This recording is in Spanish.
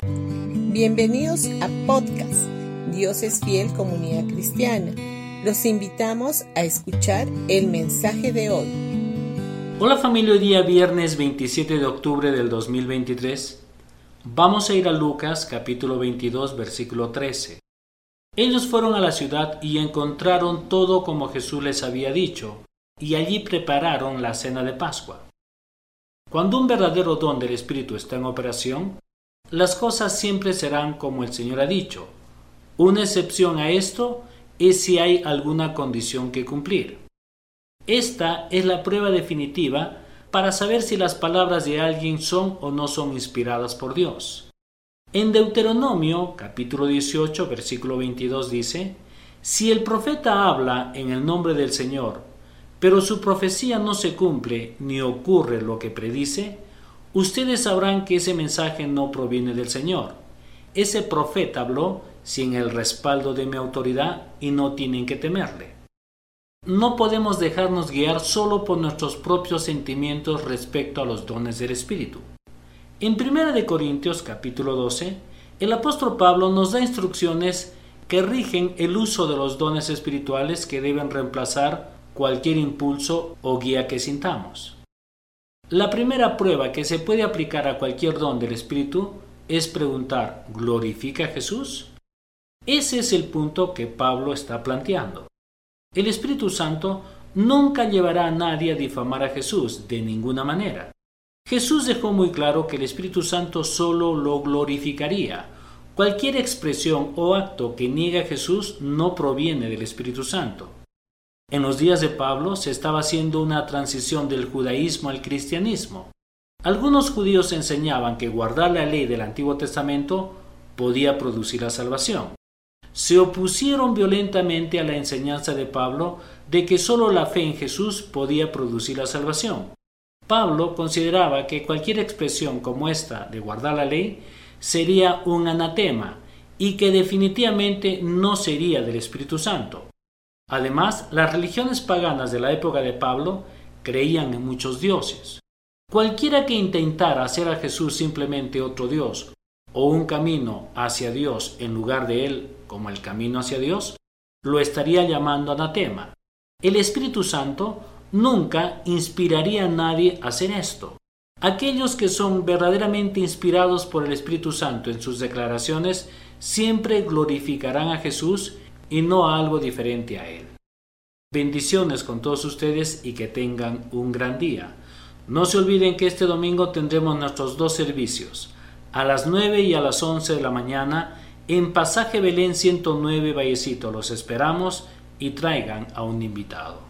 Bienvenidos a podcast Dios es fiel comunidad cristiana. Los invitamos a escuchar el mensaje de hoy. Hola familia, hoy día viernes 27 de octubre del 2023. Vamos a ir a Lucas capítulo 22 versículo 13. Ellos fueron a la ciudad y encontraron todo como Jesús les había dicho, y allí prepararon la cena de Pascua. Cuando un verdadero don del Espíritu está en operación, las cosas siempre serán como el Señor ha dicho. Una excepción a esto es si hay alguna condición que cumplir. Esta es la prueba definitiva para saber si las palabras de alguien son o no son inspiradas por Dios. En Deuteronomio capítulo 18 versículo 22 dice, Si el profeta habla en el nombre del Señor pero su profecía no se cumple ni ocurre lo que predice, ustedes sabrán que ese mensaje no proviene del Señor. Ese profeta habló sin el respaldo de mi autoridad y no tienen que temerle. No podemos dejarnos guiar solo por nuestros propios sentimientos respecto a los dones del Espíritu. En 1 Corintios capítulo 12, el apóstol Pablo nos da instrucciones que rigen el uso de los dones espirituales que deben reemplazar cualquier impulso o guía que sintamos. La primera prueba que se puede aplicar a cualquier don del Espíritu es preguntar, ¿glorifica a Jesús? Ese es el punto que Pablo está planteando. El Espíritu Santo nunca llevará a nadie a difamar a Jesús de ninguna manera. Jesús dejó muy claro que el Espíritu Santo solo lo glorificaría. Cualquier expresión o acto que niegue a Jesús no proviene del Espíritu Santo. En los días de Pablo se estaba haciendo una transición del judaísmo al cristianismo. Algunos judíos enseñaban que guardar la ley del Antiguo Testamento podía producir la salvación. Se opusieron violentamente a la enseñanza de Pablo de que sólo la fe en Jesús podía producir la salvación. Pablo consideraba que cualquier expresión como esta de guardar la ley sería un anatema y que definitivamente no sería del Espíritu Santo. Además, las religiones paganas de la época de Pablo creían en muchos dioses. Cualquiera que intentara hacer a Jesús simplemente otro Dios o un camino hacia Dios en lugar de él como el camino hacia Dios, lo estaría llamando anatema. El Espíritu Santo nunca inspiraría a nadie a hacer esto. Aquellos que son verdaderamente inspirados por el Espíritu Santo en sus declaraciones siempre glorificarán a Jesús y no algo diferente a Él. Bendiciones con todos ustedes y que tengan un gran día. No se olviden que este domingo tendremos nuestros dos servicios, a las 9 y a las 11 de la mañana en Pasaje Belén 109 Vallecito. Los esperamos y traigan a un invitado.